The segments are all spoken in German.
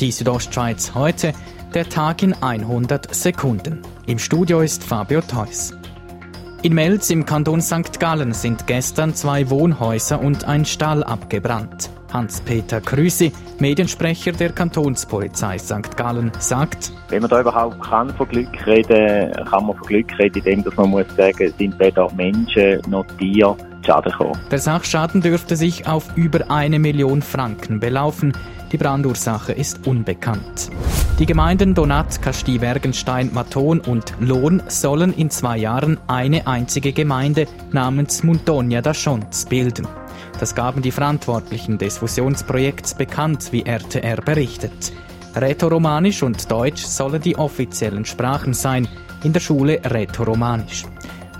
Die Südostschweiz heute, der Tag in 100 Sekunden. Im Studio ist Fabio Theus. In Melz im Kanton St. Gallen sind gestern zwei Wohnhäuser und ein Stall abgebrannt. Hans-Peter Krüsi, Mediensprecher der Kantonspolizei St. Gallen, sagt, wenn man da überhaupt kann von Glück reden, kann man von Glück reden, indem man muss sagen, sind weder Menschen noch Tiere Schaden gekommen. Der Sachschaden dürfte sich auf über eine Million Franken belaufen. Die Brandursache ist unbekannt. Die Gemeinden Donat, Kasti, Wergenstein, Maton und Lohn sollen in zwei Jahren eine einzige Gemeinde namens Montonia da Schonz bilden. Das gaben die Verantwortlichen des Fusionsprojekts bekannt, wie RTR berichtet. Rätoromanisch und Deutsch sollen die offiziellen Sprachen sein, in der Schule Rätoromanisch.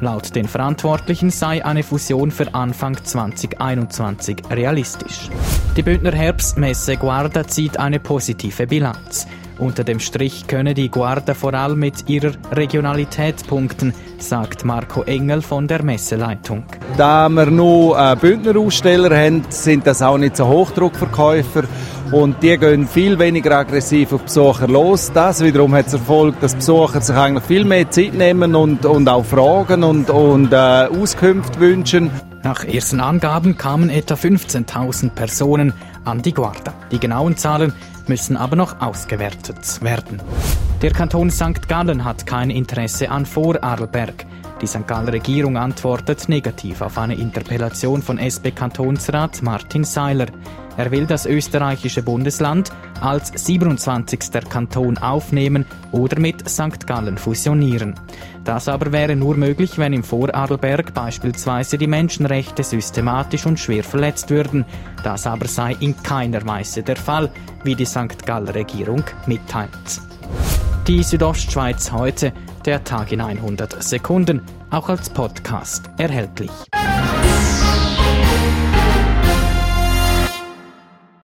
Laut den Verantwortlichen sei eine Fusion für Anfang 2021 realistisch. Die Bündner Herbstmesse Guarda zieht eine positive Bilanz. Unter dem Strich könne die Guarda vor allem mit ihrer Regionalität punkten, sagt Marco Engel von der Messeleitung. Da wir nur äh, Bündner Aussteller haben, sind das auch nicht so Hochdruckverkäufer und die gehen viel weniger aggressiv auf Besucher los. Das wiederum hat zur Folge, dass Besucher sich eigentlich viel mehr Zeit nehmen und, und auch fragen und, und äh, Auskünfte wünschen. Nach ersten Angaben kamen etwa 15.000 Personen an die Guarda. Die genauen Zahlen müssen aber noch ausgewertet werden. Der Kanton St. Gallen hat kein Interesse an Vorarlberg. Die St. Galler Regierung antwortet negativ auf eine Interpellation von SP-Kantonsrat Martin Seiler. Er will das österreichische Bundesland als 27. Kanton aufnehmen oder mit St. Gallen fusionieren. Das aber wäre nur möglich, wenn im Vorarlberg beispielsweise die Menschenrechte systematisch und schwer verletzt würden. Das aber sei in keiner Weise der Fall, wie die St. Galler Regierung mitteilt. Die Südostschweiz heute, der Tag in 100 Sekunden, auch als Podcast erhältlich.